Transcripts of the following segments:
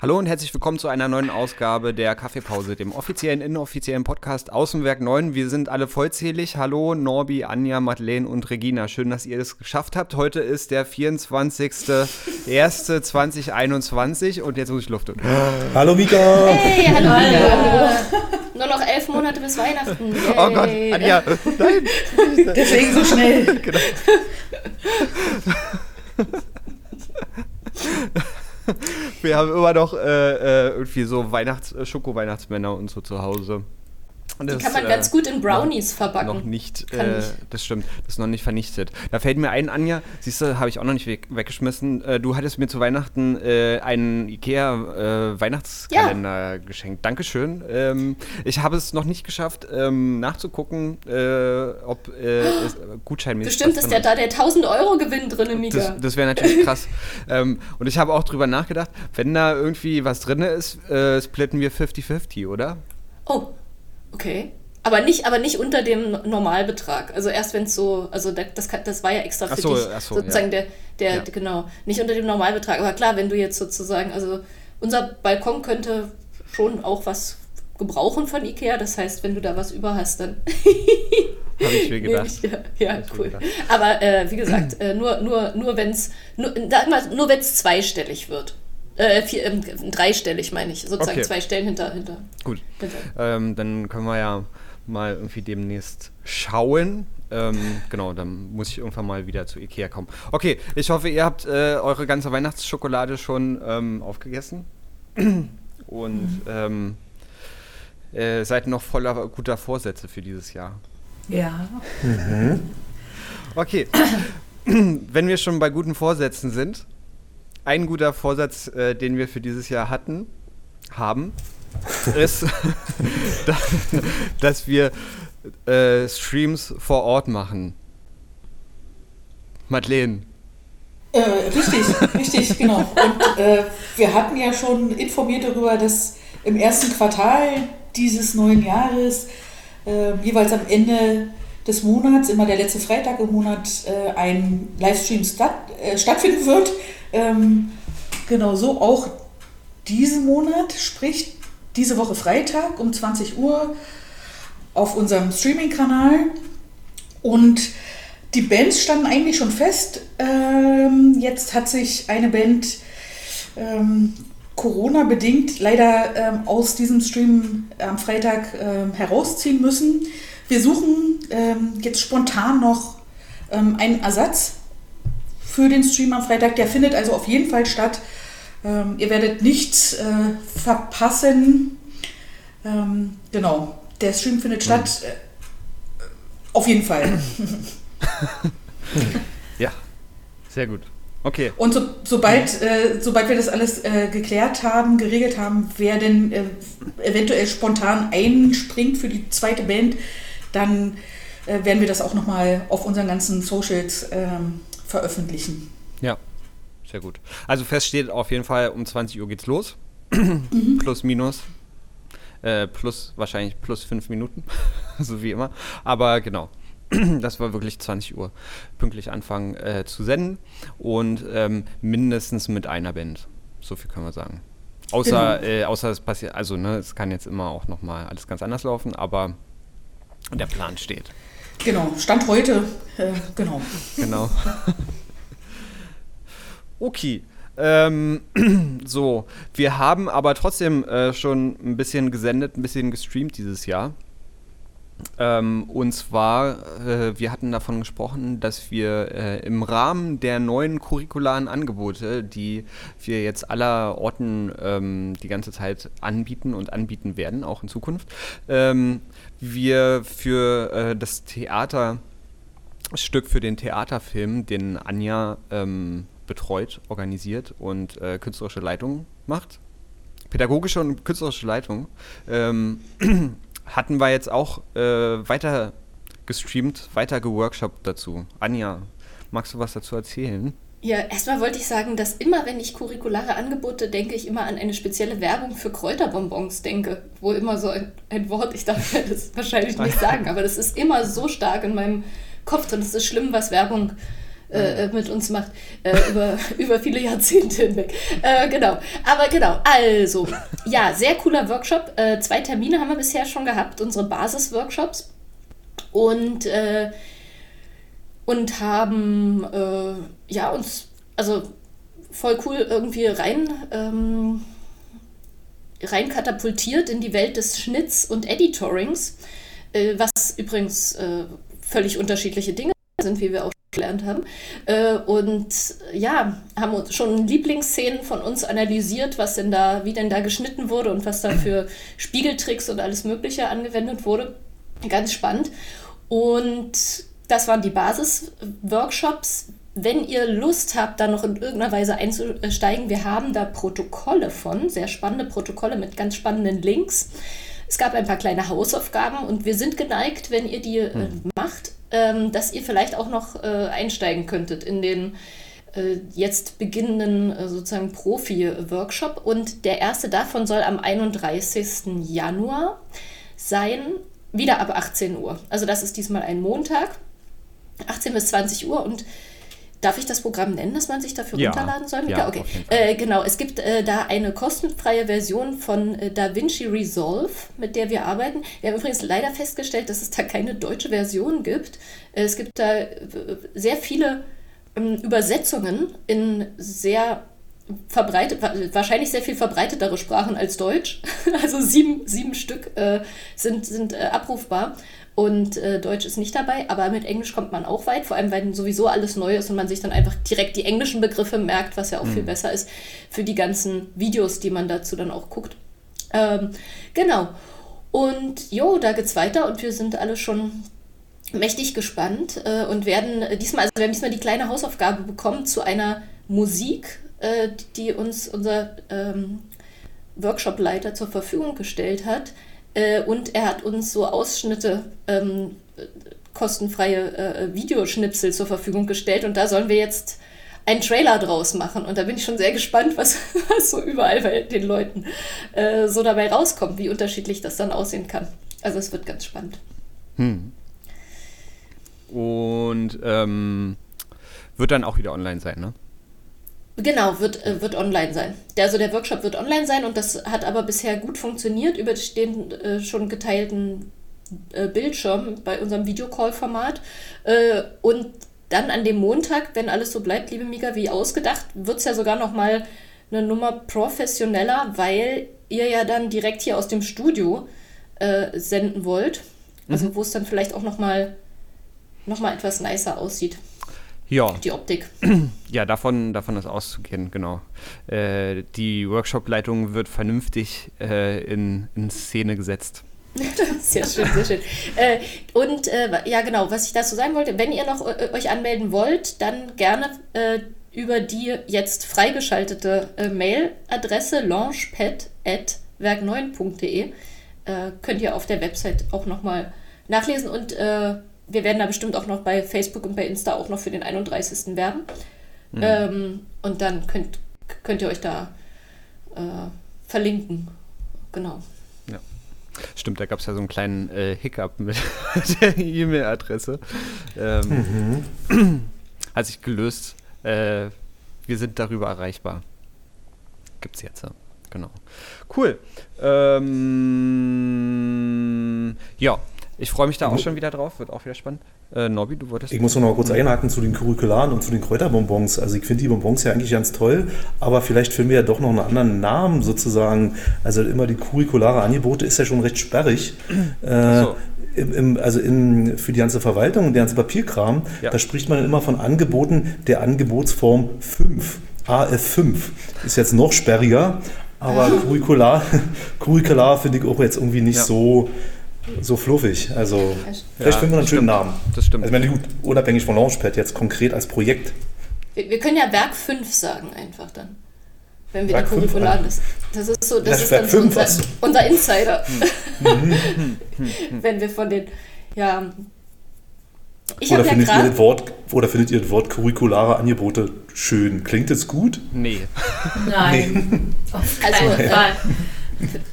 Hallo und herzlich willkommen zu einer neuen Ausgabe der Kaffeepause, dem offiziellen, inoffiziellen Podcast Außenwerk 9. Wir sind alle vollzählig. Hallo Norbi, Anja, Madeleine und Regina. Schön, dass ihr es geschafft habt. Heute ist der 24.01.2021 und jetzt muss ich Luft. Hallo Mika! Hey, hallo, hallo. Nur noch elf Monate bis Weihnachten. Yay. Oh Gott, Anja, nein. Deswegen so schnell. Genau. Wir haben immer noch äh, äh, irgendwie so Weihnachts Schoko-Weihnachtsmänner und so zu Hause. Und Die kann man äh, ganz gut in Brownies noch verbacken. nicht, Kann äh, das stimmt, das ist noch nicht vernichtet. Da fällt mir ein, Anja, siehst du, habe ich auch noch nicht weg, weggeschmissen. Äh, du hattest mir zu Weihnachten äh, einen Ikea äh, Weihnachtskalender geschenkt. Dankeschön. Ähm, ich habe es noch nicht geschafft, ähm, nachzugucken, äh, ob äh, es gutscheinmäßig Bestimmt ist der da der 1000 Euro Gewinn drin, Mika. das, das wäre natürlich krass. ähm, und ich habe auch drüber nachgedacht, wenn da irgendwie was drin ist, splitten wir 50-50, oder? oh, okay. Aber nicht, aber nicht unter dem Normalbetrag. Also erst wenn es so, also da- das, das war ja extra für so, dich. so, sozusagen ja. der, der, Ja. genau, nicht unter dem Normalbetrag. Aber klar, wenn du jetzt sozusagen, also unser Balkon könnte schon auch was gebrauchen von Ikea. Das heißt, wenn du da was über hast, dann Habe ich mir gedacht. ich, ja, ja cool. gedacht. Aber äh, wie gesagt, äh, nur, nur, nur wenn es nur, nur wenn's zweistellig wird. Äh, vier, ähm, dreistellig meine ich, sozusagen Okay. zwei Stellen hinter, hinter, Gut. hinter. Ähm, dann können wir ja mal irgendwie demnächst schauen. Ähm, genau, dann muss ich irgendwann mal wieder zu Ikea kommen. Okay, ich hoffe, ihr habt äh, eure ganze Weihnachtsschokolade schon ähm, aufgegessen. Und ähm, äh, seid noch voller guter Vorsätze für dieses Jahr. Ja. Okay, wenn wir schon bei guten Vorsätzen sind, ein guter Vorsatz, äh, den wir für dieses Jahr hatten, haben, ist, da- dass wir äh, Streams vor Ort machen. Madeleine. Äh, richtig, richtig, genau. Und äh, wir hatten ja schon informiert darüber, dass im ersten Quartal dieses neuen Jahres äh, jeweils am Ende des Monats, immer der letzte Freitag im Monat, äh, ein Livestream statt, äh, stattfinden wird. Ähm, genau so auch diesen Monat, sprich diese Woche Freitag um 20 Uhr auf unserem Streaming-Kanal. Und die Bands standen eigentlich schon fest. Ähm, jetzt hat sich eine Band ähm, Corona-bedingt leider ähm, aus diesem Stream am Freitag ähm, herausziehen müssen. Wir suchen ähm, jetzt spontan noch ähm, einen Ersatz für den Stream am Freitag. Der findet also auf jeden Fall statt. Ähm, ihr werdet nichts äh, verpassen. Ähm, genau, der Stream findet statt. Äh, auf jeden Fall. Ja, sehr gut. Okay, Und so, sobald, äh, sobald wir das alles äh, geklärt haben, geregelt haben, wer denn äh, eventuell spontan einspringt für die zweite Band, dann äh, werden wir das auch nochmal auf unseren ganzen Socials ähm, veröffentlichen. ja, sehr gut. Also fest steht auf jeden Fall, um 20 Uhr geht's los. plus, minus. Äh, plus, wahrscheinlich plus fünf Minuten. so wie immer. Aber genau. Das war wirklich 20 Uhr pünktlich anfangen äh, zu senden und ähm, mindestens mit einer Band. So viel können wir sagen. Außer, äh, außer es passiert, also ne, es kann jetzt immer auch nochmal alles ganz anders laufen, aber der Plan steht. Genau, Stand heute, äh, genau. Genau. okay. Ähm, so, wir haben aber trotzdem äh, schon ein bisschen gesendet, ein bisschen gestreamt dieses Jahr. Ähm, und zwar, äh, wir hatten davon gesprochen, dass wir äh, im Rahmen der neuen curricularen Angebote, die wir jetzt aller Orten ähm, die ganze Zeit anbieten und anbieten werden, auch in Zukunft, ähm, wir für äh, das Theater Stück für den Theaterfilm, den Anja ähm, betreut, organisiert und äh, künstlerische Leitung macht. Pädagogische und künstlerische Leitung. Hatten wir jetzt auch äh, weiter gestreamt, weiter geworkshopt dazu. Anja, magst du was dazu erzählen? Ja, erstmal wollte ich sagen, dass immer, wenn ich curriculare Angebote denke, ich immer an eine spezielle Werbung für Kräuterbonbons denke. Wo immer so ein, ein Wort, ich darf das wahrscheinlich nicht sagen, aber das ist immer so stark in meinem Kopf und es ist schlimm, was Werbung äh, äh mit uns macht, äh, über, über viele Jahrzehnte hinweg. Äh, genau, aber genau, also, ja, sehr cooler Workshop. Äh, zwei Termine haben wir bisher schon gehabt, unsere Basis-Workshops. Und äh, und haben äh, ja uns also voll cool irgendwie rein ähm, rein katapultiert in die Welt des Schnitts und Editorings, äh, was übrigens äh, völlig unterschiedliche Dinge sind, wie wir auch gelernt haben. Äh, und ja, haben uns schon Lieblingsszenen von uns analysiert, was denn da, wie denn da geschnitten wurde und was da für Spiegeltricks und alles Mögliche angewendet wurde. Ganz spannend. Und das waren die Basis-Workshops. Wenn ihr Lust habt, da noch in irgendeiner Weise einzusteigen, wir haben da Protokolle von, sehr spannende Protokolle mit ganz spannenden Links. Es gab ein paar kleine Hausaufgaben und wir sind geneigt, wenn ihr die äh, macht, ähm, dass ihr vielleicht auch noch äh, einsteigen könntet in den äh, jetzt beginnenden äh, sozusagen Profi-Workshop. Und der erste davon soll am 31. Januar sein, wieder ab 18 Uhr. Also das ist diesmal ein Montag. 18 bis 20 Uhr und Darf ich das Programm nennen, dass man sich dafür ja. runterladen soll? Ja, okay. Äh, genau, es gibt äh, da eine kostenfreie Version von äh, DaVinci Resolve, mit der wir arbeiten. Wir haben übrigens leider festgestellt, dass es da keine deutsche Version gibt. Äh, es gibt da äh, sehr viele ähm, Übersetzungen in sehr verbreitet, wahrscheinlich sehr viel verbreitetere Sprachen als Deutsch. Also sieben, sieben Stück äh, sind, sind abrufbar und äh, Deutsch ist nicht dabei, aber mit Englisch kommt man auch weit, vor allem weil sowieso alles neu ist und man sich dann einfach direkt die englischen Begriffe merkt, was ja auch mhm. viel besser ist für die ganzen Videos, die man dazu dann auch guckt. Ähm, genau. Und jo, da geht's weiter und wir sind alle schon mächtig gespannt äh, und werden diesmal, also wir haben diesmal die kleine Hausaufgabe bekommen zu einer Musik, äh, die uns unser ähm, Workshop-Leiter zur Verfügung gestellt hat äh, und er hat uns so Ausschnitte, ähm, kostenfreie äh, Videoschnipsel zur Verfügung gestellt. Und da sollen wir jetzt einen Trailer draus machen. Und da bin ich schon sehr gespannt, was, was so überall bei den Leuten äh, so dabei rauskommt, wie unterschiedlich das dann aussehen kann. Also es wird ganz spannend. Hm. Und ähm, wird dann auch wieder online sein, ne? Genau, wird, äh, wird online sein. Der, also der Workshop wird online sein und das hat aber bisher gut funktioniert über den äh, schon geteilten äh, Bildschirm bei unserem Videocall-Format. Äh, und dann an dem Montag, wenn alles so bleibt, liebe Mika, wie ausgedacht, wird es ja sogar noch mal eine Nummer professioneller, weil ihr ja dann direkt hier aus dem Studio äh, senden wollt. Also mhm. wo es dann vielleicht auch noch mal, noch mal etwas nicer aussieht. Ja. Die Optik. Ja, davon, davon ist auszugehen, genau. Äh, die Workshop-Leitung wird vernünftig äh, in, in Szene gesetzt. sehr schön, sehr schön. Äh, und äh, ja, genau, was ich dazu sagen wollte, wenn ihr noch äh, euch anmelden wollt, dann gerne äh, über die jetzt freigeschaltete Mailadresse launchpad.werk9.de könnt ihr auf der Website auch nochmal nachlesen und wir werden da bestimmt auch noch bei Facebook und bei Insta auch noch für den 31. werben. Mhm. Ähm, und dann könnt, könnt ihr euch da äh, verlinken. Genau. Ja. Stimmt, da gab es ja so einen kleinen äh, Hiccup mit der E-Mail-Adresse. Ähm, mhm. Hat sich gelöst. Äh, wir sind darüber erreichbar. Gibt's jetzt, ja. Genau. Cool. Ähm, ja. Ich freue mich da auch schon wieder drauf, wird auch wieder spannend. Äh, Nobby, du wolltest. Ich muss noch mal kurz einhaken zu den Curricularen und zu den Kräuterbonbons. Also ich finde die Bonbons ja eigentlich ganz toll, aber vielleicht finden wir ja doch noch einen anderen Namen sozusagen. Also immer die curriculare Angebote ist ja schon recht sperrig. Äh, so. Im, im, also in, für die ganze Verwaltung und der ganze Papierkram, ja. da spricht man immer von Angeboten der Angebotsform 5. AF5 ist jetzt noch sperriger, aber Curricular, Curricular finde ich auch jetzt irgendwie nicht ja. so so fluffig. Also vielleicht ja, finden wir einen schönen Namen. Das stimmt. Also wenn gut, unabhängig von Launchpad jetzt konkret als Projekt. Wir, wir können ja Werk 5 sagen einfach dann. Wenn wir Werk die Curriculaden das, das ist so, das, das ist dann so unser, unser Insider. wenn wir von den, ja, Ich Oder habe ja findet, ihr das Wort, oder findet ihr das Wort curriculare Angebote schön? Klingt es gut? Nee. Nein. Auf Also, keinen äh, Fall.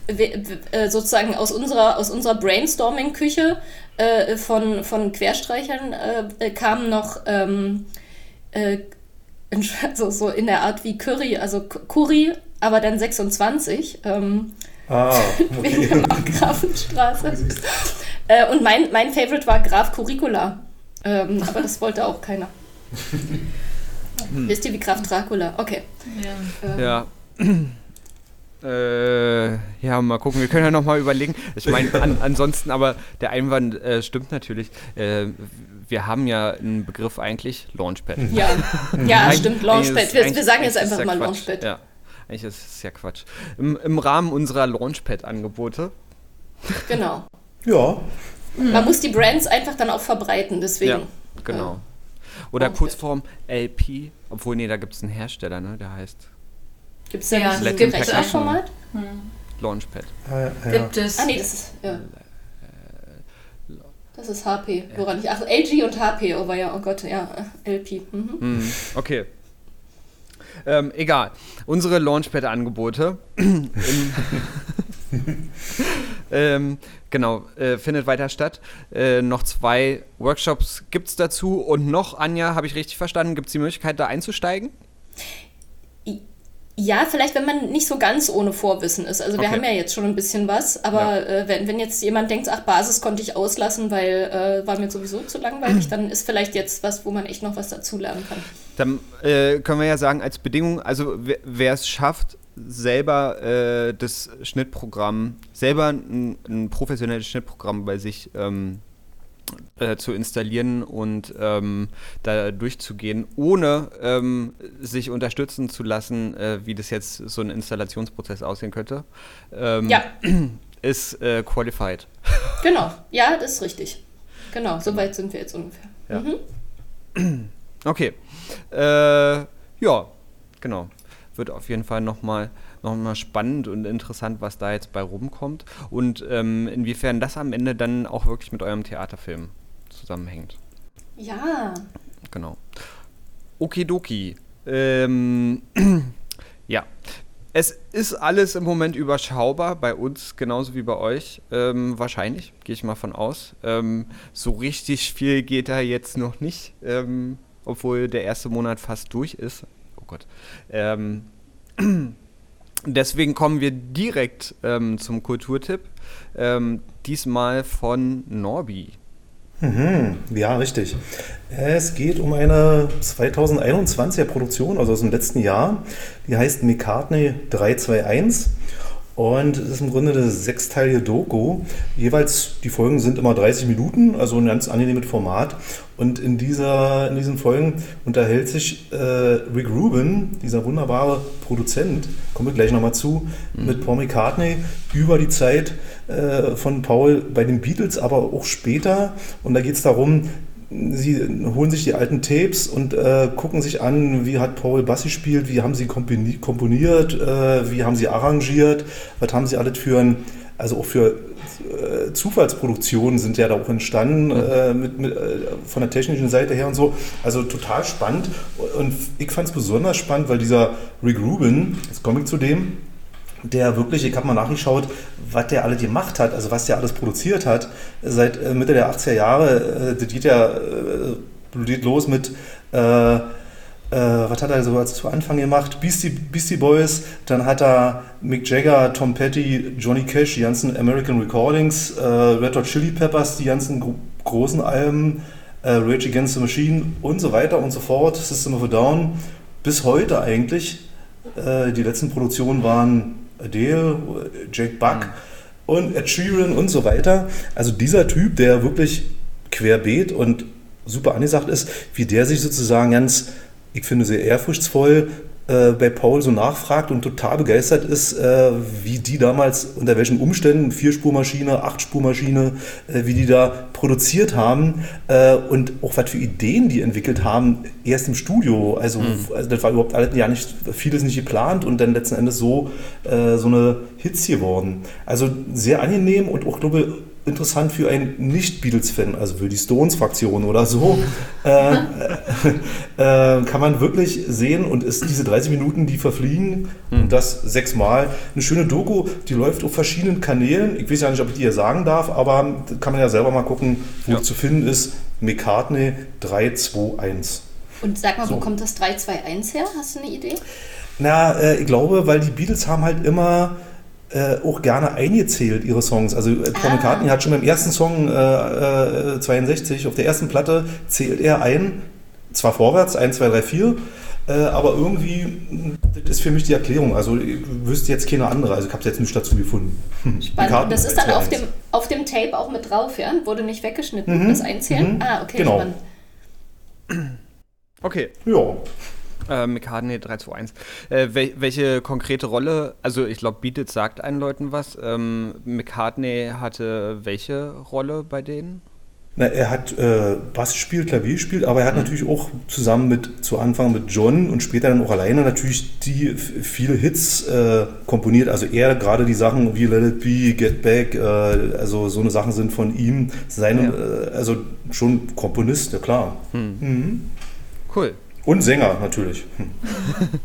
Äh, sozusagen aus unserer, aus unserer Brainstorming-Küche äh, von, von Querstreichern äh, kamen noch ähm, äh, in- also so in der Art wie Curry, also Curry, aber dann 26. Ähm, Ah, wegen okay. der Markgrafenstraße. äh, und mein, mein Favorite war Graf Curricula. Ähm, aber das wollte auch keiner. Wisst ihr wie Graf Dracula? Okay. Ähm, Ja. Äh, ja, mal gucken. Wir können ja noch mal überlegen. Ich meine, an, ansonsten, aber der Einwand äh, stimmt natürlich. Äh, wir haben ja einen Begriff eigentlich Launchpad. Ja, ja stimmt, Launchpad. Wir, wir sagen jetzt ist einfach ja mal Quatsch. Launchpad. Ja, eigentlich ist es ja Quatsch. Im, Im Rahmen unserer Launchpad-Angebote. Genau. Ja, Man muss die Brands einfach dann auch verbreiten, deswegen. Ja, genau. Oder Launchpad. Kurzform LP. Obwohl, nee, da gibt es einen Hersteller, ne? Der heißt Gibt es da Ja, nicht Latin ein Packaging. Rechnerformat? Launchpad. Ah, ja, ja. Gibt es. Ah, nee, das ist. Ja. Das ist HP, woran ich. Ach, LG und HP, oh, war ja, oh Gott, ja, äh, LP. Mhm. Hm, okay. Ähm, egal. Unsere Launchpad-Angebote. Ähm, genau, äh, findet weiter statt. Äh, noch zwei Workshops gibt es dazu. Und noch, Anja, habe ich richtig verstanden, gibt es die Möglichkeit, da einzusteigen? Ja, vielleicht, wenn man nicht so ganz ohne Vorwissen ist. Also wir Okay. haben ja jetzt schon ein bisschen was, aber Ja. äh, wenn, wenn jetzt jemand denkt, ach, Basis konnte ich auslassen, weil äh, war mir sowieso zu langweilig, dann ist vielleicht jetzt was, wo man echt noch was dazulernen kann. Dann äh, können wir ja sagen, als Bedingung, also wer- es schafft, selber äh, das Schnittprogramm, selber ein, ein professionelles Schnittprogramm bei sich ähm, äh, zu installieren und ähm, da durchzugehen, ohne ähm, sich unterstützen zu lassen, äh, wie das jetzt so ein Installationsprozess aussehen könnte, ähm, Ja, ist äh, qualified. genau. Ja, das ist richtig. Genau, so weit sind wir jetzt ungefähr. Ja. Mhm. Okay. Äh, ja, genau. Wird auf jeden Fall nochmal noch mal spannend und interessant, was da jetzt bei rumkommt und ähm, inwiefern das am Ende dann auch wirklich mit eurem Theaterfilm zusammenhängt. Ja, Genau. Okidoki. Ähm, ja. Es ist alles im Moment überschaubar, bei uns genauso wie bei euch. Ähm, wahrscheinlich, gehe ich mal von aus. Ähm, so richtig viel geht da jetzt noch nicht, ähm, obwohl der erste Monat fast durch ist. Oh Gott. Ähm, deswegen kommen wir direkt ähm, zum Kulturtipp. Ähm, diesmal von Norbi. Mhm, ja, richtig. Es geht um eine 2021er Produktion, also aus dem letzten Jahr. Die heißt McCartney 321 und es ist im Grunde eine sechsteilige Doku. Jeweils, die Folgen sind immer 30 Minuten, also ein ganz angenehmes Format. Und in, dieser, in diesen Folgen unterhält sich äh, Rick Rubin, dieser wunderbare Produzent, kommen wir gleich nochmal zu, mit Paul McCartney über die Zeit äh, von Paul bei den Beatles, aber auch später. Und da geht es darum, sie holen sich die alten Tapes und äh, gucken sich an, wie hat Paul Bass gespielt, wie haben sie komponi- komponiert, äh, wie haben sie arrangiert, was haben sie alles für ein, also auch für äh, Zufallsproduktionen sind ja da auch entstanden, äh, mit, mit, äh, von der technischen Seite her und so. Also total spannend. Und ich fand es besonders spannend, weil dieser Rick Rubin, jetzt komme ich zu dem, der wirklich, ich habe mal nachgeschaut, was der alles gemacht hat, also was der alles produziert hat. Seit äh, Mitte der 80er Jahre, äh, das geht ja äh, geht los mit, äh, äh, was hat er so als zu Anfang gemacht? Beastie, Beastie Boys, dann hat er Mick Jagger, Tom Petty, Johnny Cash, die ganzen American Recordings, äh, Red Hot Chili Peppers, die ganzen gro großen Alben, Rage Against the Machine und so weiter und so fort, System of a Down, bis heute eigentlich. Die letzten Produktionen waren Adele, Jake Buck und Ed Sheeran und so weiter. Also dieser Typ, der wirklich querbeet und super angesagt ist, wie der sich sozusagen ganz, ich finde, sehr ehrfurchtsvoll äh, bei Paul so nachfragt und total begeistert ist, äh, wie die damals, unter welchen Umständen, Vierspurmaschine, Achtspurmaschine, äh, wie die da produziert haben äh, und auch was für Ideen die entwickelt haben, erst im Studio. Also, mhm. also das war überhaupt alles ja nicht, vieles nicht geplant und dann letzten Endes so, äh, so eine Hits geworden. Also sehr angenehm und auch, glaube ich, interessant für einen Nicht-Beatles-Fan, also für die Stones-Fraktion oder so, äh, äh, kann man wirklich sehen und ist diese 30 Minuten, die verfliegen mhm. und das sechsmal. Eine schöne Doku, die läuft auf verschiedenen Kanälen. Ich weiß ja nicht, ob ich die hier sagen darf, aber kann man ja selber mal gucken, wo ja. zu finden ist. McCartney 321. Und sag mal, so. wo kommt das 321 her? Hast du eine Idee? Na, äh, ich glaube, weil die Beatles haben halt immer äh, auch gerne eingezählt, ihre Songs. Also äh, Paul ah. McCartney hat schon beim ersten Song äh, 62, äh, auf der ersten Platte, zählt er ein, zwar vorwärts, 1, 2, 3, 4, äh, aber irgendwie, das ist für mich die Erklärung. Also ich wüsste jetzt keine andere, also ich habe es jetzt nicht dazu gefunden. Spannend. Das ist dann auf dem, auf dem Tape auch mit drauf, ja? Wurde nicht weggeschnitten, mhm. das Einzählen? Mhm. Ah, okay, genau. spannend. Okay. Ja. Äh, McCartney 321. Äh, wel welche konkrete Rolle, also ich glaube, Beatles sagt einen Leuten was. Ähm, McCartney hatte welche Rolle bei denen? Na, er hat äh, Bass gespielt, Klavier gespielt, aber er hat mhm. natürlich auch zusammen mit, zu Anfang mit John und später dann auch alleine natürlich die viele Hits äh, komponiert. Also er gerade die Sachen wie Let It Be, Get Back, äh, also so eine Sachen sind von ihm. Seine, ja. Äh, also schon Komponist, ja klar. Mhm. Mhm. Cool. Und Sänger natürlich. Hm.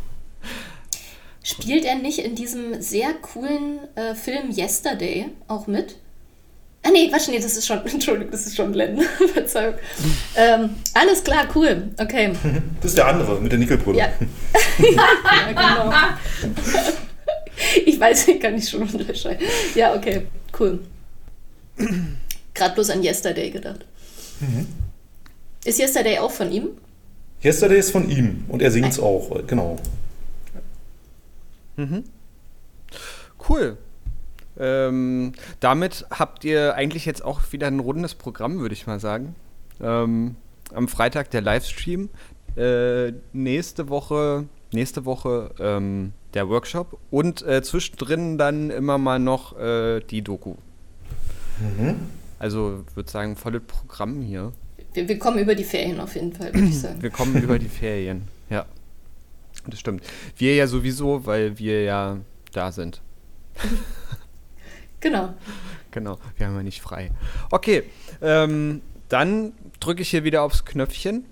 Spielt er nicht in diesem sehr coolen äh, Film Yesterday auch mit? Ah nee, warte, nee, das ist schon, Entschuldigung, das ist schon Len. Verzeihung. Ähm, alles klar, cool, okay. Das ist der andere mit der Nickelbrille. Ja. ja, genau. Ich weiß, ich kann nicht schon unterscheiden. Ja, okay, cool. Gerade bloß an Yesterday gedacht. Mhm. Ist Yesterday auch von ihm? Yesterday ist von ihm und er singt es auch, genau. Mhm. Cool. Ähm, damit habt ihr eigentlich jetzt auch wieder ein rundes Programm, würde ich mal sagen. Ähm, am Freitag der Livestream. Äh, nächste Woche, nächste Woche ähm, der Workshop und äh, zwischendrin dann immer mal noch äh, die Doku. Mhm. Also würde sagen, volles Programm hier. Wir, wir, kommen über die Ferien auf jeden Fall, würde ich sagen. Wir kommen über die Ferien, ja. Das stimmt. Wir ja sowieso, weil wir ja da sind. genau. Genau, wir haben ja nicht frei. Okay, ähm, dann drücke ich hier wieder aufs Knöpfchen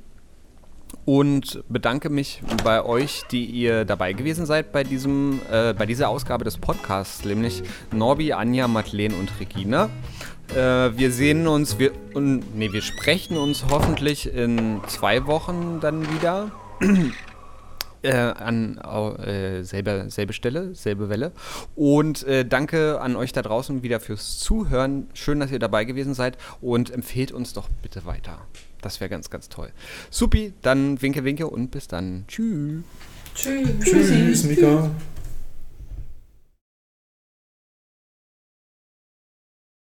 und bedanke mich bei euch, die ihr dabei gewesen seid bei diesem, äh, bei dieser Ausgabe des Podcasts, nämlich Norbi, Anja, Madeleine und Regina. Äh, wir sehen uns, wir, und, nee, wir sprechen uns hoffentlich in zwei Wochen dann wieder. Äh, an äh, selbe, selbe Stelle, selbe Welle. Und äh, danke an euch da draußen wieder fürs Zuhören. Schön, dass ihr dabei gewesen seid und empfehlt uns doch bitte weiter. Das wäre ganz, ganz toll. Supi, dann winke, winke und bis dann. Tschüss. Tschüss. Tschüss, Mika.